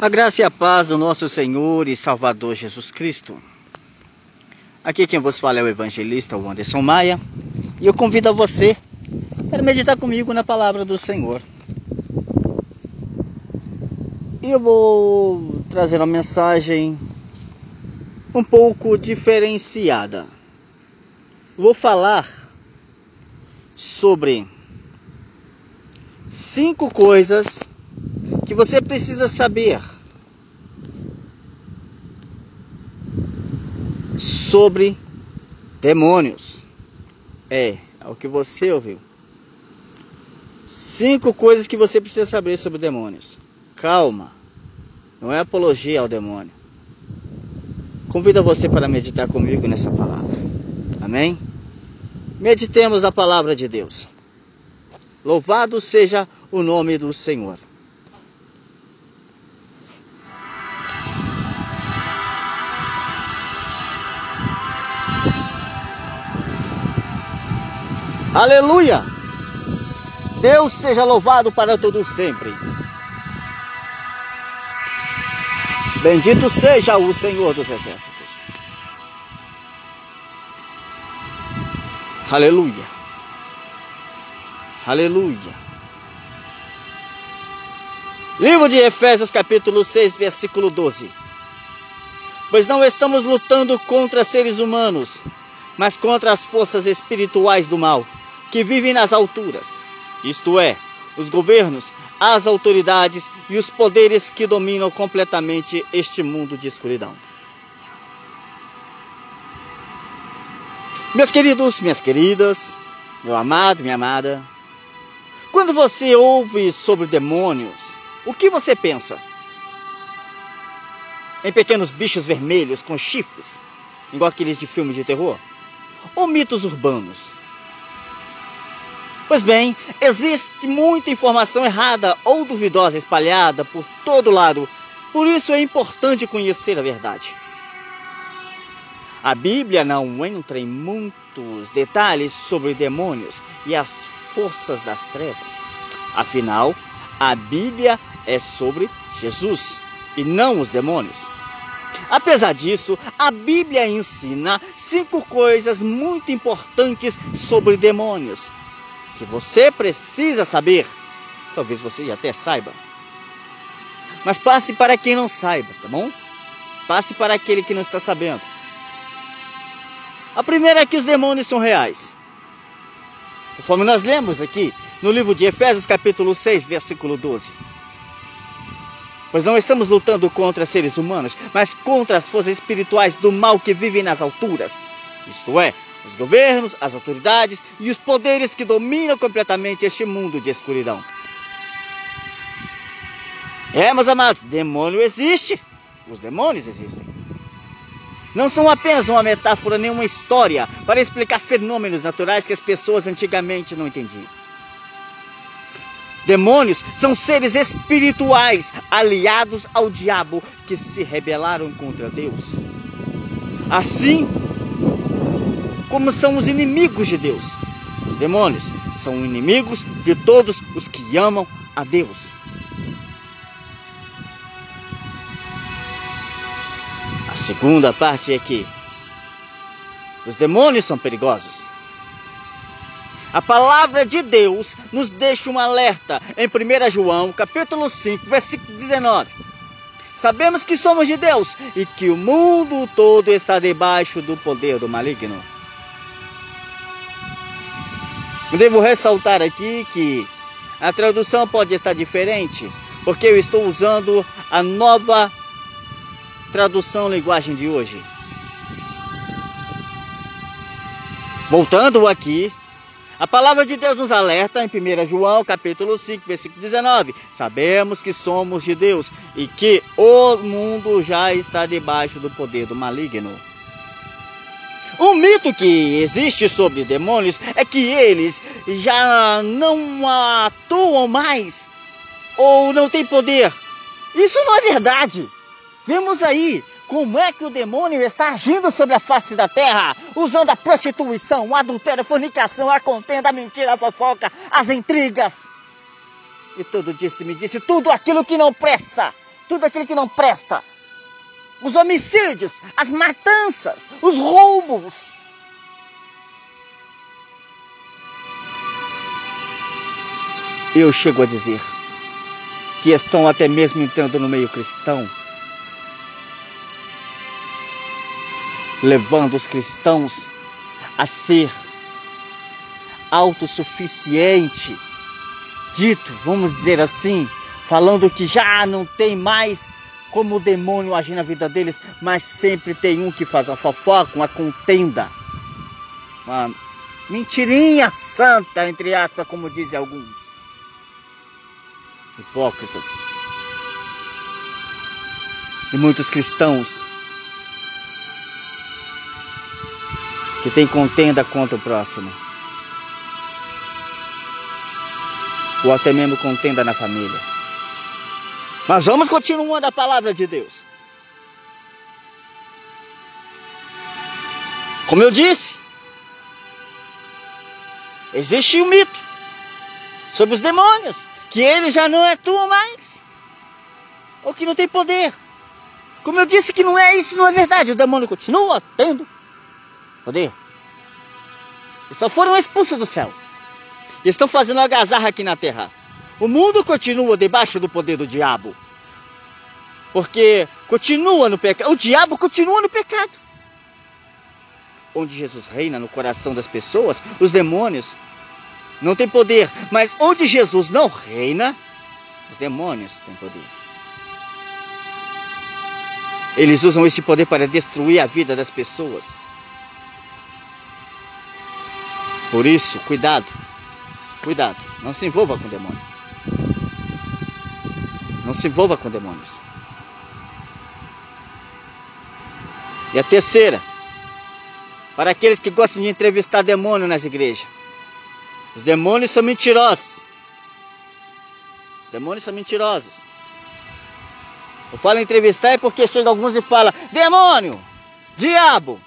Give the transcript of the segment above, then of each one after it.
A graça e a paz do nosso Senhor e Salvador Jesus Cristo. Aqui quem vos fala é o evangelista o Anderson Maia e eu convido a você para meditar comigo na palavra do Senhor. E eu vou trazer uma mensagem um pouco diferenciada. Vou falar sobre cinco coisas que você precisa saber sobre demônios. É, é o que você ouviu. Cinco coisas que você precisa saber sobre demônios. Calma, não é apologia ao demônio. Convido você para meditar comigo nessa palavra. Amém? Meditemos a palavra de Deus. Louvado seja o nome do Senhor. Aleluia! Deus seja louvado para todo sempre. Bendito seja o Senhor dos Exércitos. Aleluia. Aleluia. Livro de Efésios, capítulo 6, versículo 12. Pois não estamos lutando contra seres humanos, mas contra as forças espirituais do mal que vivem nas alturas, isto é, os governos, as autoridades e os poderes que dominam completamente este mundo de escuridão. Meus queridos, minhas queridas, meu amado, minha amada, quando você ouve sobre demônios, o que você pensa? Em pequenos bichos vermelhos com chifres, igual aqueles de filmes de terror? Ou mitos urbanos? Pois bem, existe muita informação errada ou duvidosa espalhada por todo lado. Por isso é importante conhecer a verdade. A Bíblia não entra em muitos detalhes sobre demônios e as forças das trevas. Afinal, a Bíblia é sobre Jesus e não os demônios. Apesar disso, a Bíblia ensina cinco coisas muito importantes sobre demônios que você precisa saber. Talvez você até saiba. Mas passe para quem não saiba, tá bom? Passe para aquele que não está sabendo. A primeira é que os demônios são reais. Conforme nós lemos aqui no livro de Efésios, capítulo 6, versículo 12. Pois não estamos lutando contra seres humanos, mas contra as forças espirituais do mal que vivem nas alturas. Isto é, os governos, as autoridades e os poderes que dominam completamente este mundo de escuridão. É, meus amados, demônio existe. Os demônios existem. Não são apenas uma metáfora nem uma história para explicar fenômenos naturais que as pessoas antigamente não entendiam. Demônios são seres espirituais aliados ao diabo que se rebelaram contra Deus. Assim, como são os inimigos de Deus. Os demônios são inimigos de todos os que amam a Deus. A segunda parte é que os demônios são perigosos. A palavra de Deus nos deixa um alerta em 1 João, capítulo 5, versículo 19. Sabemos que somos de Deus e que o mundo todo está debaixo do poder do maligno. Devo ressaltar aqui que a tradução pode estar diferente, porque eu estou usando a nova tradução linguagem de hoje. Voltando aqui, a palavra de Deus nos alerta em 1 João, capítulo 5, versículo 19. Sabemos que somos de Deus e que o mundo já está debaixo do poder do maligno. O mito que existe sobre demônios é que eles já não atuam mais ou não têm poder. Isso não é verdade. Vemos aí como é que o demônio está agindo sobre a face da terra, usando a prostituição, o adultério, a fornicação, a contenda, a mentira, a fofoca, as intrigas. E tudo disse me disse tudo aquilo que não presta tudo aquilo que não presta. Os homicídios, as matanças, os roubos. Eu chego a dizer que estão até mesmo entrando no meio cristão, levando os cristãos a ser autossuficiente, dito, vamos dizer assim, falando que já não tem mais como o demônio agir na vida deles, mas sempre tem um que faz uma fofoca, uma contenda, uma mentirinha santa, entre aspas, como dizem alguns. Hipócritas. E muitos cristãos que têm contenda contra o próximo. ou até mesmo contenda na família. Mas vamos continuando a palavra de Deus. Como eu disse, existe um mito sobre os demônios, que eles já não atuam mais, ou que não tem poder. Como eu disse que não é isso, não é verdade. O demônio continua tendo poder. Eles só foram expulsos do céu estão fazendo agazarra aqui na terra. O mundo continua debaixo do poder do diabo. Porque continua no pecado. O diabo continua no pecado. Onde Jesus reina no coração das pessoas, os demônios não têm poder. Mas onde Jesus não reina, os demônios têm poder. Eles usam esse poder para destruir a vida das pessoas. Por isso, cuidado. Cuidado, não se envolva com demônio. Se envolva com demônios. E a terceira, para aqueles que gostam de entrevistar demônio nas igrejas. Os demônios são mentirosos. Os demônios são mentirosos. Eu falo entrevistar é porque chega alguns e fala: demônio, diabo,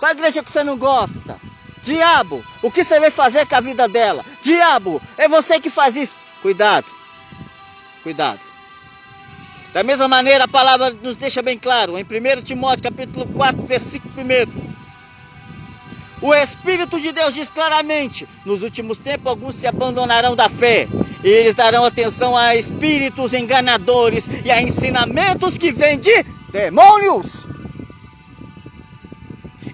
qual igreja que você não gosta? Diabo, o que você vai fazer com a vida dela? Diabo, é você que faz isso. Cuidado, cuidado. Da mesma maneira, a palavra nos deixa bem claro, em 1 Timóteo capítulo 4, versículo 1. O Espírito de Deus diz claramente: nos últimos tempos alguns se abandonarão da fé, e eles darão atenção a espíritos enganadores e a ensinamentos que vêm de demônios.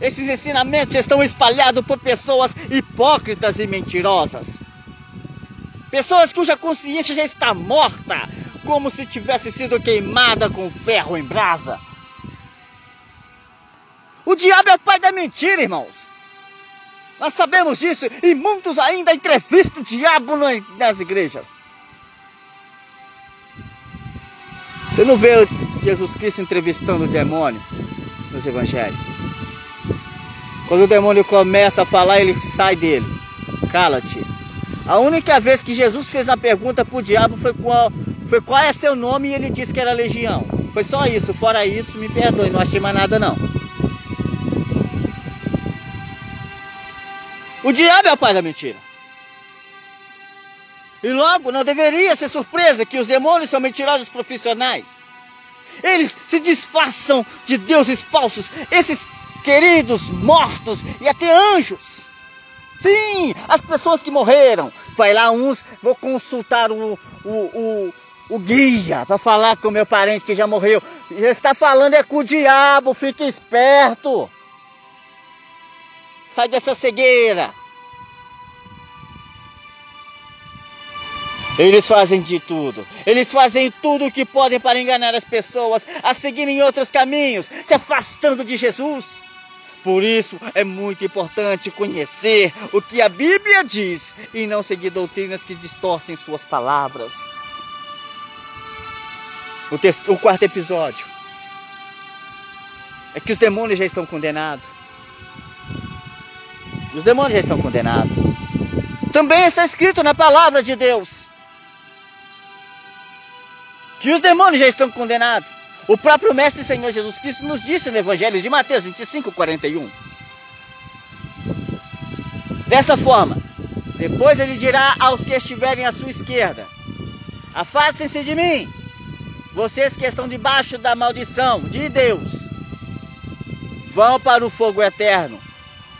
Esses ensinamentos estão espalhados por pessoas hipócritas e mentirosas. Pessoas cuja consciência já está morta, como se tivesse sido queimada com ferro em brasa. O diabo é o pai da mentira, irmãos. Nós sabemos disso e muitos ainda entrevistam o diabo nas igrejas. Você não vê Jesus Cristo entrevistando o demônio nos evangelhos? Quando o demônio começa a falar, ele sai dele. Cala-te. A única vez que Jesus fez uma pergunta para o diabo foi qual, foi qual é seu nome e ele disse que era legião. Foi só isso. Fora isso, me perdoe, não achei mais nada não. O diabo é o pai da mentira. E logo não deveria ser surpresa que os demônios são mentirosos profissionais. Eles se disfarçam de deuses falsos. Esses queridos mortos e até anjos. Sim, as pessoas que morreram. Vai lá uns, vou consultar o, o, o, o guia para falar com o meu parente que já morreu. Já está falando é com o diabo, fique esperto. Sai dessa cegueira. Eles fazem de tudo. Eles fazem tudo o que podem para enganar as pessoas a seguirem outros caminhos, se afastando de Jesus. Por isso é muito importante conhecer o que a Bíblia diz e não seguir doutrinas que distorcem suas palavras. O, terceiro, o quarto episódio é que os demônios já estão condenados. Os demônios já estão condenados. Também está escrito na palavra de Deus que os demônios já estão condenados. O próprio Mestre Senhor Jesus Cristo nos disse no Evangelho de Mateus 25, 41. Dessa forma, depois ele dirá aos que estiverem à sua esquerda: Afastem-se de mim, vocês que estão debaixo da maldição de Deus, vão para o fogo eterno,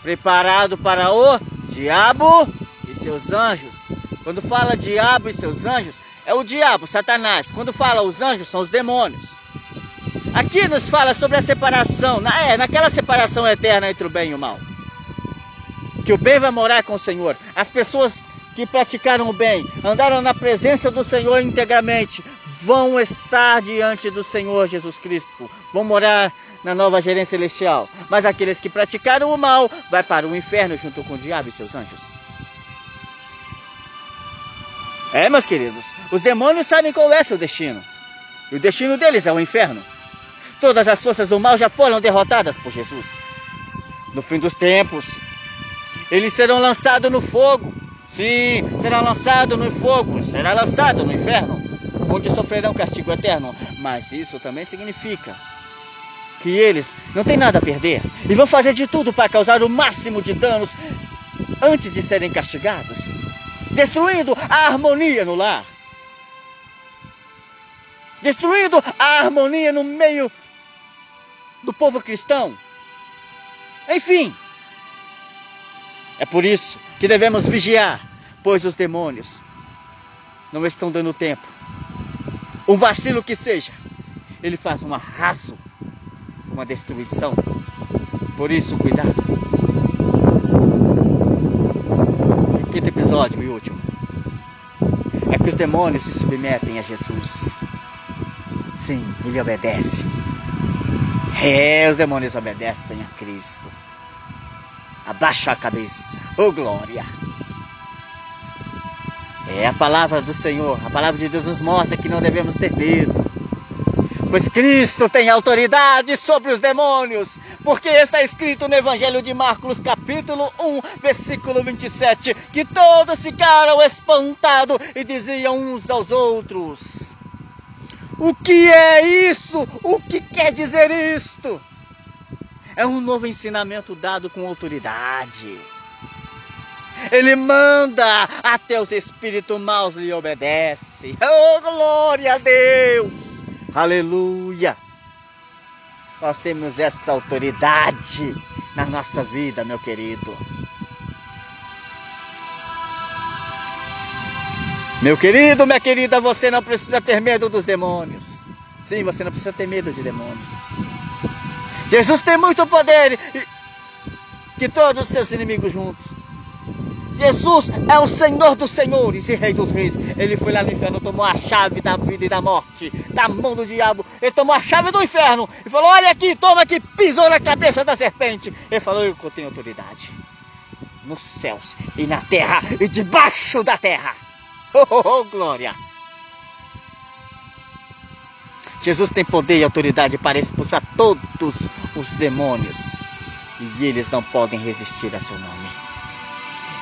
preparado para o diabo e seus anjos. Quando fala diabo e seus anjos, é o diabo, Satanás. Quando fala os anjos, são os demônios. Aqui nos fala sobre a separação, na, é, naquela separação eterna entre o bem e o mal. Que o bem vai morar com o Senhor. As pessoas que praticaram o bem, andaram na presença do Senhor integramente, vão estar diante do Senhor Jesus Cristo, vão morar na nova gerência celestial. Mas aqueles que praticaram o mal, vai para o inferno junto com o diabo e seus anjos. É, meus queridos, os demônios sabem qual é seu destino. E o destino deles é o inferno. Todas as forças do mal já foram derrotadas por Jesus. No fim dos tempos, eles serão lançados no fogo. Sim, será lançado no fogo, será lançado no inferno, onde sofrerão castigo eterno. Mas isso também significa que eles não têm nada a perder e vão fazer de tudo para causar o máximo de danos antes de serem castigados destruindo a harmonia no lar, destruindo a harmonia no meio do povo cristão. Enfim, é por isso que devemos vigiar, pois os demônios não estão dando tempo. Um vacilo que seja, ele faz um arraso, uma destruição. Por isso, cuidado. episódio e último é que os demônios se submetem a Jesus. Sim, ele obedece. É, os demônios obedecem a Cristo. Abaixa a cabeça. Oh glória! É a palavra do Senhor, a palavra de Deus nos mostra que não devemos ter medo pois Cristo tem autoridade sobre os demônios, porque está escrito no Evangelho de Marcos, capítulo 1, versículo 27, que todos ficaram espantados e diziam uns aos outros: O que é isso? O que quer dizer isto? É um novo ensinamento dado com autoridade. Ele manda, até os espíritos maus lhe obedecem. Oh, glória a Deus! Aleluia! Nós temos essa autoridade na nossa vida, meu querido. Meu querido, minha querida, você não precisa ter medo dos demônios. Sim, você não precisa ter medo de demônios. Jesus tem muito poder que todos os seus inimigos juntos. Jesus é o Senhor dos senhores e Rei dos reis. Ele foi lá no inferno, tomou a chave da vida e da morte, da mão do diabo. Ele tomou a chave do inferno e falou: Olha aqui, toma aqui, pisou na cabeça da serpente. Ele falou: Eu tenho autoridade nos céus e na terra e debaixo da terra. Oh, oh, oh, glória! Jesus tem poder e autoridade para expulsar todos os demônios e eles não podem resistir a seu nome.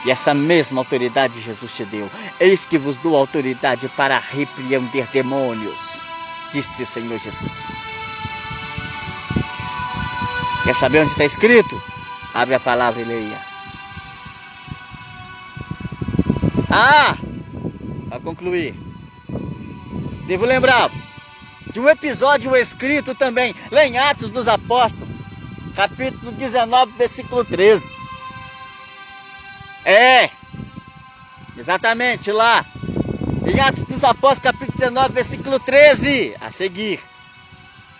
E essa mesma autoridade Jesus te deu. Eis que vos dou autoridade para repreender demônios, disse o Senhor Jesus. Quer saber onde está escrito? Abre a palavra e leia. Ah! Concluir, devo lembrar-vos de um episódio escrito também, lá em Atos dos Apóstolos, capítulo 19, versículo 13 é, exatamente lá. Em Atos dos Apóstolos, capítulo 19, versículo 13. A seguir.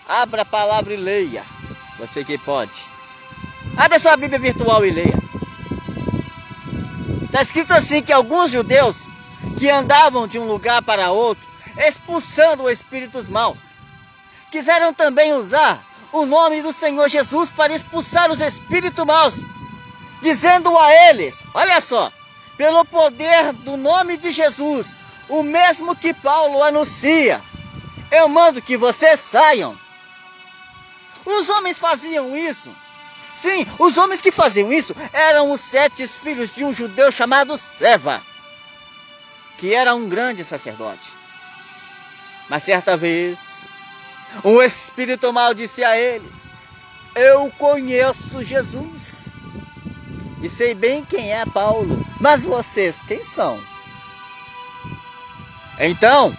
Abra a palavra e leia. Você que pode. Abra sua Bíblia virtual e leia. Está escrito assim que alguns judeus que andavam de um lugar para outro, expulsando espíritos maus, quiseram também usar o nome do Senhor Jesus para expulsar os espíritos maus dizendo a eles: Olha só, pelo poder do nome de Jesus, o mesmo que Paulo anuncia, eu mando que vocês saiam. Os homens faziam isso. Sim, os homens que faziam isso eram os sete filhos de um judeu chamado Seva, que era um grande sacerdote. Mas certa vez, um espírito mal disse a eles: Eu conheço Jesus e sei bem quem é Paulo, mas vocês quem são? Então,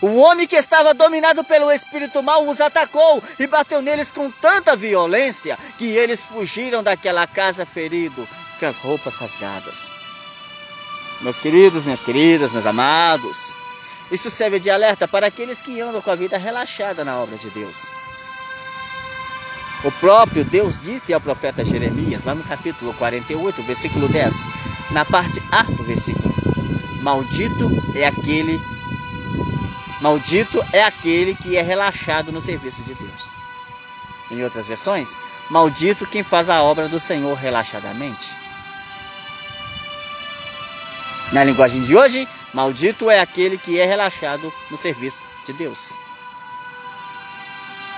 O homem que estava dominado pelo espírito mal os atacou e bateu neles com tanta violência que eles fugiram daquela casa ferido, com as roupas rasgadas. Meus queridos, minhas queridas, meus amados, isso serve de alerta para aqueles que andam com a vida relaxada na obra de Deus. O próprio Deus disse ao profeta Jeremias, lá no capítulo 48, versículo 10, na parte A do versículo: Maldito é aquele Maldito é aquele que é relaxado no serviço de Deus. Em outras versões, maldito quem faz a obra do Senhor relaxadamente. Na linguagem de hoje, maldito é aquele que é relaxado no serviço de Deus.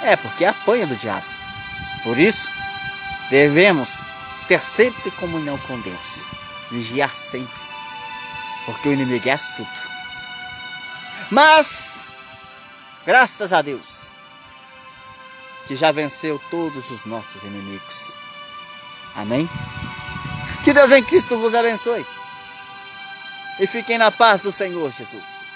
É porque apanha do diabo. Por isso, devemos ter sempre comunhão com Deus, vigiar sempre, porque o inimigo é astuto. Mas, graças a Deus, que já venceu todos os nossos inimigos. Amém? Que Deus em Cristo vos abençoe. E fiquem na paz do Senhor Jesus.